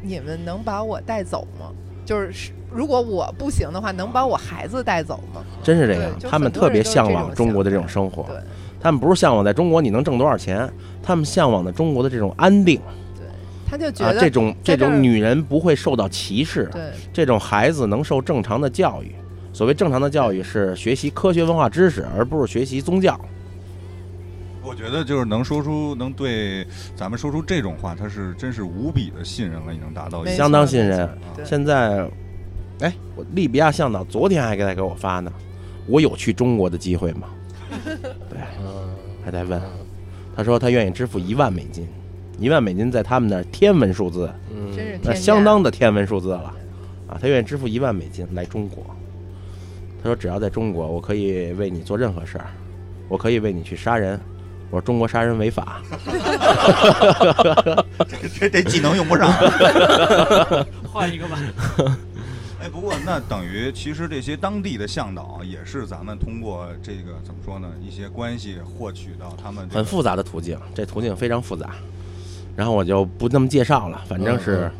你们能把我带走吗？就是如果我不行的话，能把我孩子带走吗真是这样他们特别向往中国的这种生活？”，对他们不是向往在中国你能挣多少钱，他们向往的中国的这种安定。对，他就觉啊，得这种这种女人不会受到歧视，对。这种孩子能受正常的教育。所谓正常的教育是学习科学文化知识，而不是学习宗教。我觉得就是能说出能对咱们说出这种话，他是真是无比的信任了，已经达到相当信任。现在，哎，我利比亚向导昨天还给他给我发呢，我有去中国的机会吗？对，还在问，他说他愿意支付一万美金，一万美金在他们那儿天文数字，嗯那真是天相当的天文数字了，啊，他愿意支付一万美金来中国。他说只要在中国，我可以为你做任何事儿，我可以为你去杀人。我说中国杀人违法，这这技能用不上。换一个吧。哎，不过那等于其实这些当地的向导也是咱们通过这个怎么说呢，一些关系获取到他们、这个、很复杂的途径，这途径非常复杂。然后我就不那么介绍了，反正是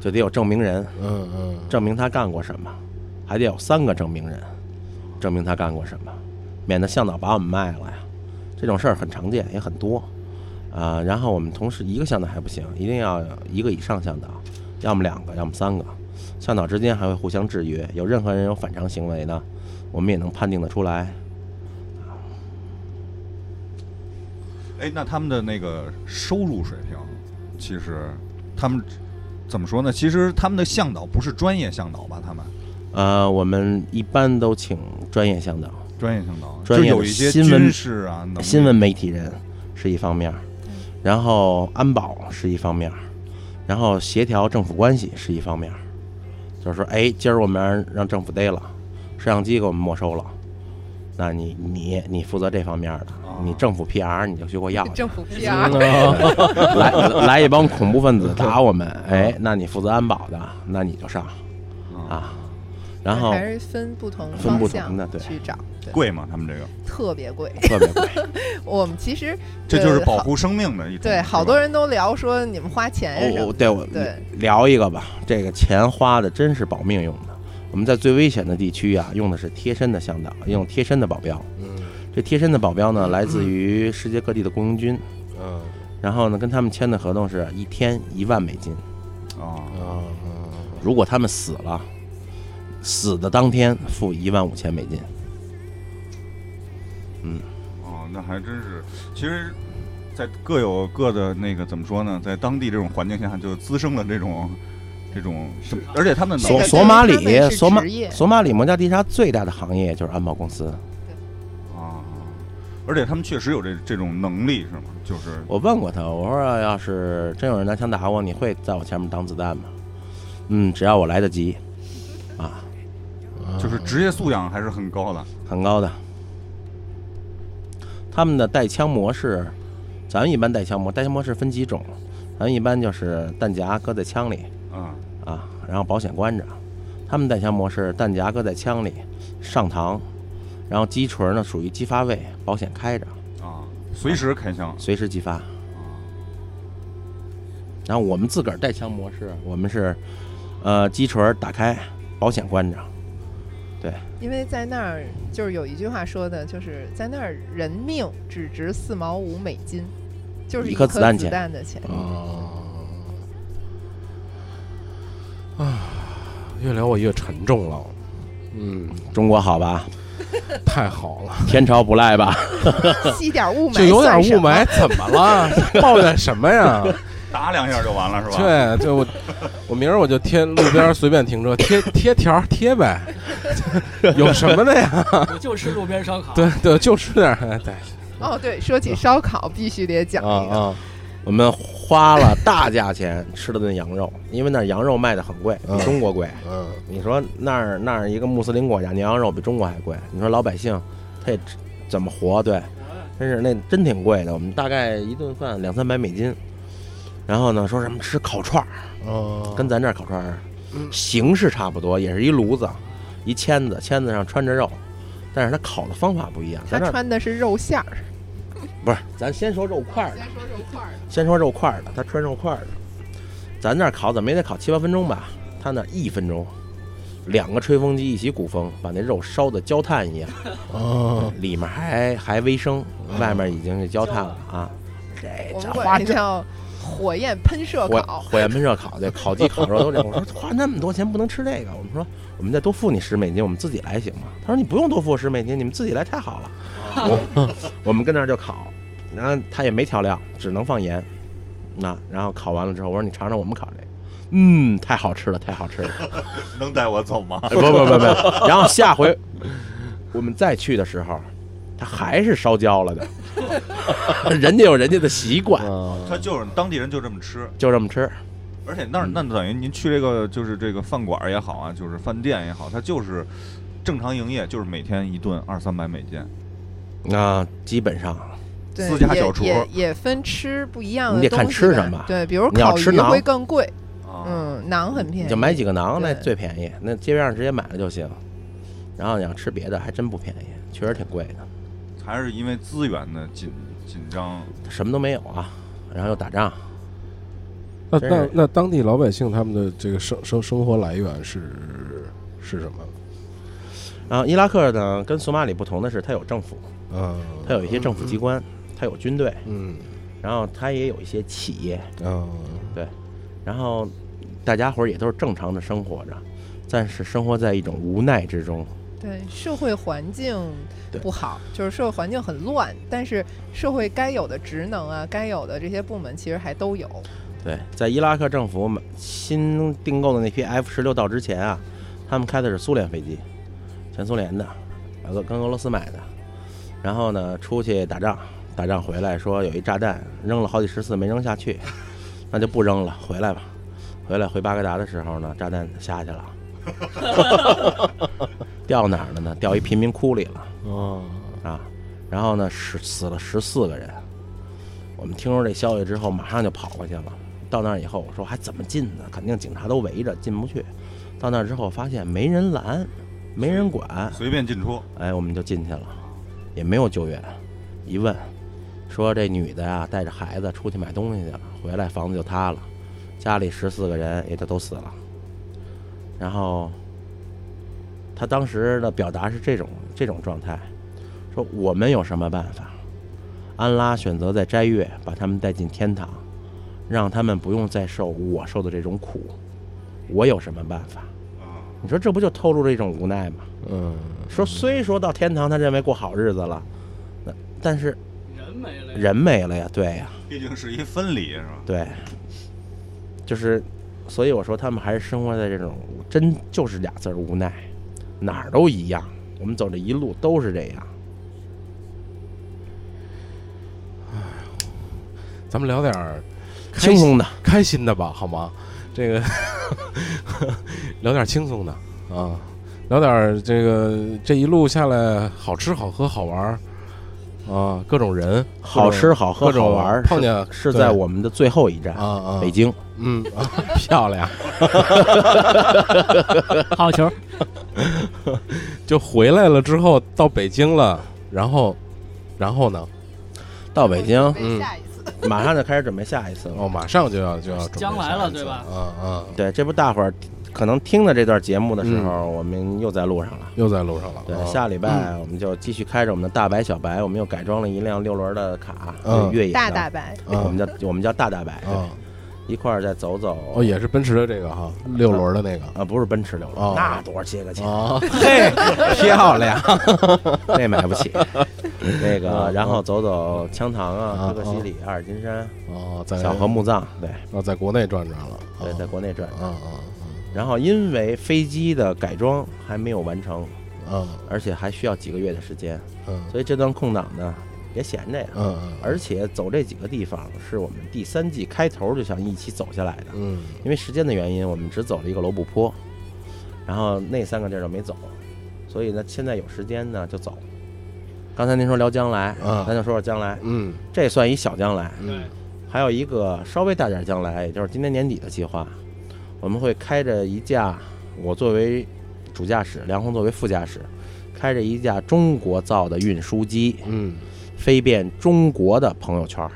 就得有证明人，嗯嗯证明他干过什么，还得有三个证明人，证明他干过什么，免得向导把我们卖了呀。这种事儿很常见，也很多啊、然后我们同时一个向导还不行，一定要一个以上向导，要么两个，要么三个。向导之间还会互相制约，有任何人有反常行为呢，我们也能判定得出来。哎，那他们的那个收入水平，其实他们怎么说呢？其实他们的向导不是专业向导吧？他们呃，我们一般都请专业向导，专业向导，专业有一些新闻军事啊，新闻媒体人是一方面，然后安保是一方面，然后协调政府关系是一方面儿。就是说，哎，今儿我们让让政府逮了，摄像机给我们没收了，那你你你负责这方面的，你政府 PR 你就去给我要去政府 PR，来来一帮恐怖分子打我们，哎，那你负责安保的，那你就上啊。然后还是分不同分不方向同的对去找，对，贵吗？他们这个，特别贵。特别贵，我们其实这就是保护生命的一种。对好多人都聊说你们花钱什么的，我我对我对聊一个吧，这个钱花的真是保命用的。我们在最危险的地区啊，用的是贴身的向导，用贴身的保镖。嗯这贴身的保镖呢，来自于世界各地的雇佣军，嗯然后呢，跟他们签的合同是一天一万美金。啊，啊如果他们死了，死的当天付一万五千美金。嗯哦，那还真是，其实，在各有各的那个怎么说呢，在当地这种环境下，就滋生了这种这种，而且他们索索马里索马索马里摩加迪沙最大的行业就是安保公司。啊，而且他们确实有这这种能力，是吗？就是我问过他，我说要是真有人拿枪打我，你会在我前面挡子弹吗？嗯，只要我来得及，啊，就是职业素养还是很高的。很高的。他们的带枪模式，咱一般带枪模，带枪模式分几种，咱一般就是弹夹搁在枪里啊，啊，然后保险关着。他们带枪模式，弹夹搁在枪里，上膛，然后击锤呢属于击发位，保险开着，啊，随时开枪。随时击发。然后我们自个儿带枪模式，我们是，呃，击锤打开，保险关着。因为在那儿就是有一句话说的，就是在那儿人命只值四毛五美金，就是一一颗颗子弹钱弹的钱。啊啊，越聊我越沉重了。嗯，中国好吧，太好了，天朝不赖吧？吸点雾霾，就有点雾霾，。怎么了？抱怨什么呀？打两下就完了，是吧？对，就我，我明儿我就贴路边随便停车，贴贴条贴呗，有什么的呀？我就吃路边烧烤。对对，就吃点对，哦，对，说起烧烤，必须得讲啊一个。啊！我们花了大价钱吃了顿羊肉，因为那儿羊肉卖的很贵，比嗯中国贵。嗯，你说那儿那儿一个穆斯林国家，牛羊肉比中国还贵，你说老百姓他也怎么活？对，真是那真挺贵的。我们大概一顿饭两三百美金，然后呢说什么吃烤串儿，哦，跟咱这儿烤串儿形式差不多，也是一炉子，一签子，签子上穿着肉，但是它烤的方法不一样。他咱这儿穿的是肉馅儿，不是，咱先说肉块儿的，先说肉块儿的。先说肉块儿的，他穿肉块儿的，咱这儿烤怎么也得烤七八分钟吧，他那一分钟，两个吹风机一起鼓风，把那肉烧的焦炭一样，哦，里面还还微生，外面已经是焦炭了啊。这这花管这叫火焰喷射火烤。火焰喷射烤对，烤鸡烤肉都这样。我说花那么多钱不能吃这个，我们说我们再多付你十美金，我们自己来行吗？他说你不用多付十美金，你们自己来太好了。我我们跟那儿就烤，然后他也没调料，只能放盐。那然后烤完了之后，我说你尝尝我们烤这个，嗯，太好吃了，太好吃了。能带我走吗？不不不不，然后下回我们再去的时候，它还是烧焦了的。人家有人家的习惯，他就是当地人就这么吃，就这么吃。而且那儿那等于您去这个就是这个饭馆也好啊，就是饭店也好，它就是正常营业，就是每天一顿二三百美金。那基本上对私家小厨也也也分吃不一样的你得看吃什么对，比如你要烤鱼吃馕会更贵，啊，嗯，馕很便宜，你就买几个馕，那最便宜，那街边上直接买了就行。然后你要吃别的，还真不便宜，确实挺贵的，还是因为资源的紧紧张。什么都没有啊。然后又打仗，那那那当地老百姓他们的这个生生生活来源是是什么？然后伊拉克呢，跟索马里不同的是，它有政府，嗯，它有一些政府机关，它有军队，嗯然后它也有一些企业，嗯对然后大家伙儿也都是正常的生活着，但是生活在一种无奈之中。对社会环境不好，就是社会环境很乱，但是社会该有的职能啊，该有的这些部门其实还都有。对，在伊拉克政府买新订购的那批 F 十六到之前啊，他们开的是苏联飞机，前苏联的，俄跟俄罗斯买的。然后呢，出去打仗，打仗回来说有一炸弹扔了好几十次没扔下去，那就不扔了，回来吧。回来回巴格达的时候呢，炸弹下去了，掉哪儿了呢？掉一贫民窟里了。哦，啊，然后呢，死死了十四个人。我们听说这消息之后，马上就跑过去了。到那儿以后，我说还怎么进呢？肯定警察都围着，进不去。到那儿之后，发现没人拦，没人管，随便进出，哎，我们就进去了，也没有救援。一问，说这女的呀，带着孩子出去买东西去了，回来房子就塌了，家里十四个人也就都死了。然后，他当时的表达是这种这种状态，说我们有什么办法？安拉选择在斋月把他们带进天堂，让他们不用再受我受的这种苦。我有什么办法？你说这不就透露着一种无奈吗？嗯，说虽说到天堂，他认为过好日子了，那但是人没了呀，人没了呀，对呀，毕竟是一分离，是吧？对，就是，所以我说他们还是生活在这种真就是俩字儿无奈，哪儿都一样，我们走这一路都是这样。咱们聊点儿轻松的，开心的吧，好吗？这个 聊点轻松的啊，聊点这个这一路下来好吃好喝好玩儿啊，各种人，好吃好喝好玩儿，碰见是在我们的最后一站啊啊，北京。嗯。啊，漂亮，好球，就回来了之后到北京了，然后然后呢，到北京，嗯。下一次，马上就开始准备下一次了。哦，马上就要就要准备将来下一次。了对吧？嗯嗯，对，这不大伙儿可能听的这段节目的时候，我们又在路上了。又在路上了，对，啊下礼拜我们就继续开着我们的大白小白，我们又改装了一辆六轮的卡，嗯。越野的。大大白，啊我们叫我们叫大大白，啊，一块儿再走走。哦，也是奔驰的这个哈，六轮的那个。啊，不是奔驰六轮，哦。那多少些个钱，啊，嘿，漂亮，那买不起。那个，嗯然后走走羌塘啊，啊可可西里、阿尔金山、哦，在小河墓葬，对。啊，在国内转转了，对，啊在国内转。啊啊然后因为飞机的改装还没有完成，啊啊而且还需要几个月的时间，嗯。所以这段空档呢，别闲着呀。嗯嗯，而且走这几个地方是我们第三季开头就想一起走下来的，嗯。因为时间的原因，我们只走了一个罗布泊，然后那三个地儿就没走，所以呢，现在有时间呢就走。刚才您说聊将来，啊。咱就说说将来，嗯。这算一小将来，嗯。还有一个稍微大点将来，也就是今年年底的计划，我们会开着一架，我作为主驾驶，梁红作为副驾驶，开着一架中国造的运输机，嗯飞遍中国的朋友圈儿。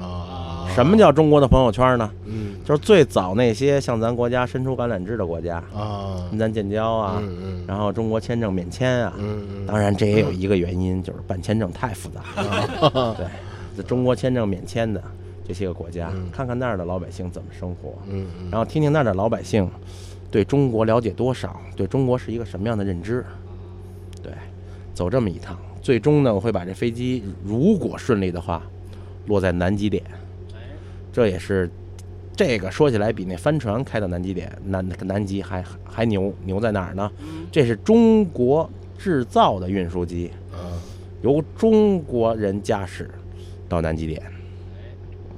啊，什么叫中国的朋友圈呢？嗯就是最早那些向咱国家伸出橄榄枝的国家，啊跟咱建交啊，然后中国签证免签啊。嗯嗯，当然，这也有一个原因，就是办签证太复杂了。对，这中国签证免签的这些个国家嗯，看看那儿的老百姓怎么生活，嗯嗯，然后听听那儿的老百姓对中国了解多少，对中国是一个什么样的认知。对，走这么一趟，最终呢，我会把这飞机如果顺利的话，落在南极点，哎，这也是这个说起来比那帆船开到南极点南南极还还牛牛在哪儿呢？嗯，这是中国制造的运输机，嗯由中国人驾驶到南极点。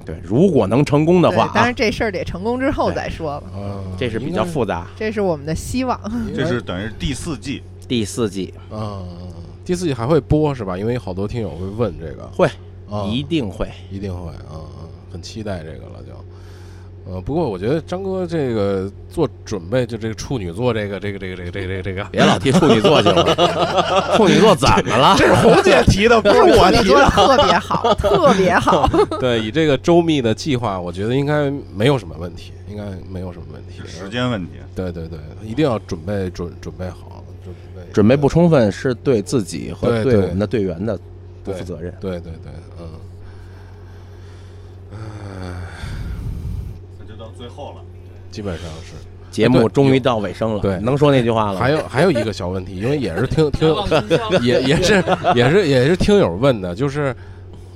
对，如果能成功的话，当然，这事儿得成功之后再说了，嗯，这是比较复杂。这是我们的希望。这是等于是第四季，第四季。嗯，第四季还会播是吧？因为好多听友会问这个，会啊一定会，一定会，嗯嗯，很期待这个了就。呃，不过我觉得张哥这个做准备，就这个处女座这个这个这个这个这个这个这个，别老提处女座行吗？处女座怎么了？这是红姐提的，不是我提的 特别好，特别好。对，以这个周密的计划，我觉得应该没有什么问题，应该没有什么问题。时间问题。对对对，一定要准备准准备好，准备不充分是对自己和对我们的队员的不负责任。对对对，嗯。那就到最后了，基本上是。节目终于到尾声了，对能说那句话了？还有还有一个小问题，因为也是听 听也也是也是也是听友问的，就是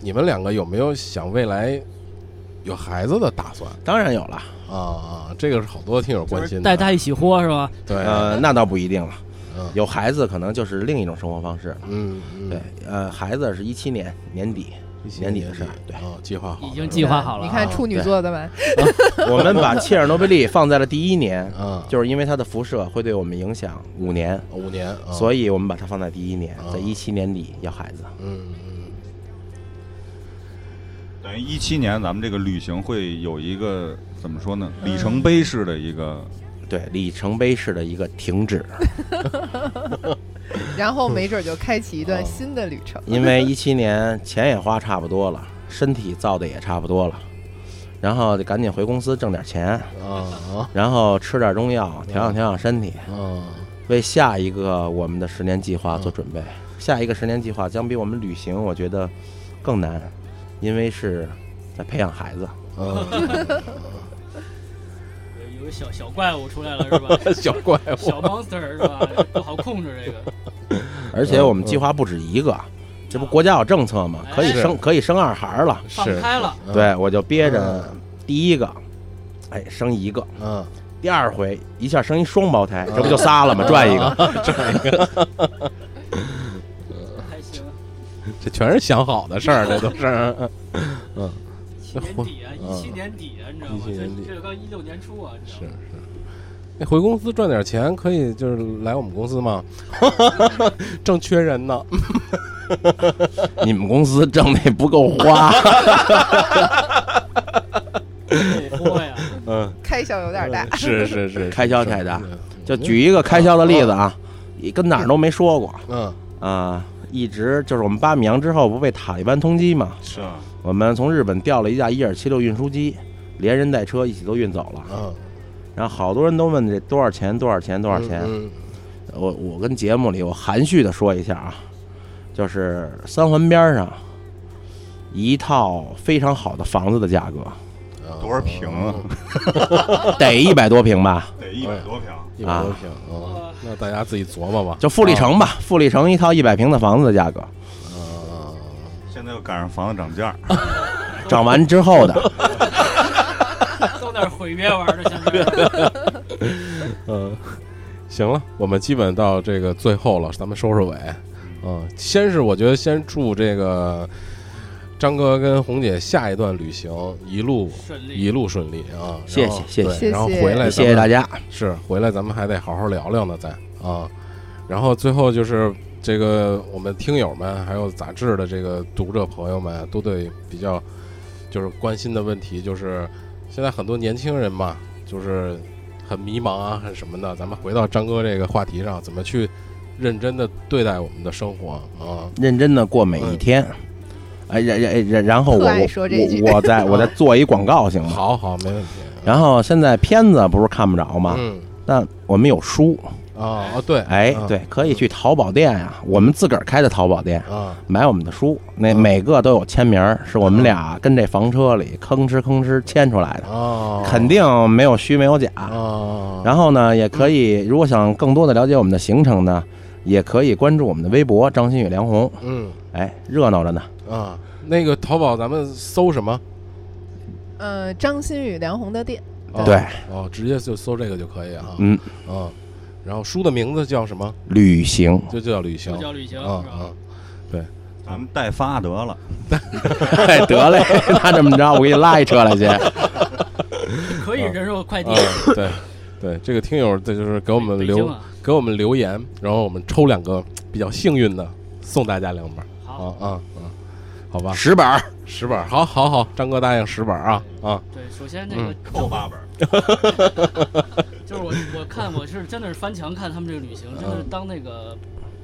你们两个有没有想未来有孩子的打算当然有了，啊啊？这个是好多听友关心的。带他一起豁是吧？对，呃，那倒不一定了。嗯。有孩子可能就是另一种生活方式。了。嗯嗯，对，呃，孩子是一七年年底，年底的事儿对。哦，计划好了。已经计划好了。啊。你看处女座的吧，我们把切尔诺贝利放在了第一年，嗯，就是因为它的辐射会对我们影响五年，五年，啊所以我们把它放在第一年啊，在一七年底要孩子。嗯嗯。等于一七年咱们这个旅行会有一个怎么说呢？里程碑式的一个，对，里程碑式的一个停止，然后没准就开启一段哦新的旅程。因为 一七年钱也花差不多了，身体造的也差不多了，然后就赶紧回公司挣点钱，啊啊然后吃点中药调养调养身体，啊为下一个我们的十年计划做准备。下一个十年计划将比我们旅行，我觉得更难，因为是在培养孩子。小小怪物出来了是吧？小怪物小 monster 是吧？不好控制这个。而且我们计划不止一个，这不国家有政策吗？可以生可以生二孩了。放是开了，嗯对，我就憋着第一个，哎，生一个，嗯第二回一下生一双胞胎，这不就仨了吗？赚一个，赚一个还行。这全是想好的事儿，这都是。七年底啊，嗯一七年底啊，你知道吗？17年底这这刚一六年初啊，你知是道吗？是，那回公司赚点钱可以就是来我们公司吗？正缺人呢。你们公司挣的不够花，嗯，开销有点大。是是是，开销太大。就举一个开销的例子啊，也跟哪儿都没说过嗯啊，一直就是我们八米洋之后不被塔利班通缉嘛，是啊，我们从日本调了一架伊尔七六运输机，连人带车一起都运走了。嗯，然后好多人都问这多少钱？多少钱？多少钱？嗯我我跟节目里我含蓄的说一下啊，就是三环边上一套非常好的房子的价格，嗯多少平啊？得一百多平吧，得一百多平。一百多平啊，那大家自己琢磨吧。就富力城吧，富力城一套一百平的房子的价格，啊，现在又赶上房子涨价，涨完之后的，都那儿毁约玩的，现在。嗯，行了，我们基本到这个最后了，咱们收收尾。嗯，先是我觉得先祝这个张哥跟红姐下一段旅行一路顺利一路顺利啊！谢谢谢谢对然后谢谢回来家。谢谢大家。是回来咱们还得好好聊聊呢，再啊。然后最后就是这个我们听友们还有杂志的这个读者朋友们都对比较就是关心的问题，就是现在很多年轻人嘛，就是很迷茫啊，很什么的。咱们回到张哥这个话题上，怎么去认真的对待我们的生活啊？认真的过每一天。哎，然然然然后我我我再我再做一广告行吗？好好，没问题。然后现在片子不是看不着吗？嗯但我们有书，啊哦对，哎，啊对，可以去淘宝店呀，我们自个儿开的淘宝店，啊买我们的书，那嗯每个都有签名，是我们俩跟这房车里吭哧吭哧签出来的，哦，肯定没有虚没有假。啊。然后呢，也可以，如果想更多的了解我们的行程呢，也可以关注我们的微博张馨予梁红，嗯哎，热闹着呢。啊，那个淘宝咱们搜什么？呃，张馨予梁红的店，哦对，哦，直接就搜这个就可以啊。嗯，嗯，然后书的名字叫什么？旅行，就就叫旅行不。叫旅行啊？啊，咱们代发得了，哎，得嘞，那这么着，我给你拉一车来去。可以人肉快递啊，对对，这个听友这就是给我们留啊，给我们留言，然后我们抽两个比较幸运的，送大家两本。好，啊啊啊，好吧，十本儿，十本儿，好好好，张哥答应十本儿啊啊，对，首先这嗯。个 扣八本。就是我我看我是真的是翻墙看他们这个旅行，真的是嗯。当那个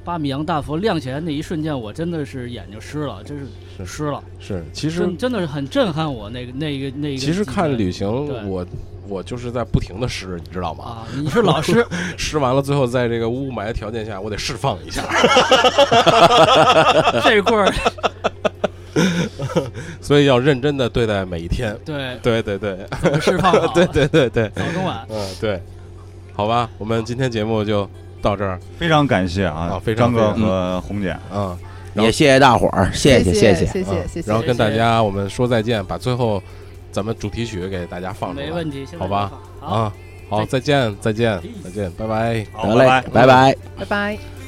巴米扬大佛亮起来那一瞬间，我真的是眼睛湿了，真是是。湿了，是，其实真真的是很震撼我那个那个那个。其实看旅行，我我就是在不停的湿，你知道吗？啊，你是老师，湿完了，最后在这个雾霾条件下，我得释放一下，这块儿 所以要认真的对待每一天。对对对对，怎么释放 好，对对对对，早中晚。嗯对，好吧，我们今天节目就到这儿非常感谢啊啊，非常张哥和红姐，啊，然后也谢谢大伙儿，谢谢谢谢谢。嗯谢谢谢。然后跟大家我们说再见，把最后咱们主题曲给大家放出来，没问题，好吧啊，好，再见再见再见，拜拜。好得嘞，拜拜拜。拜拜。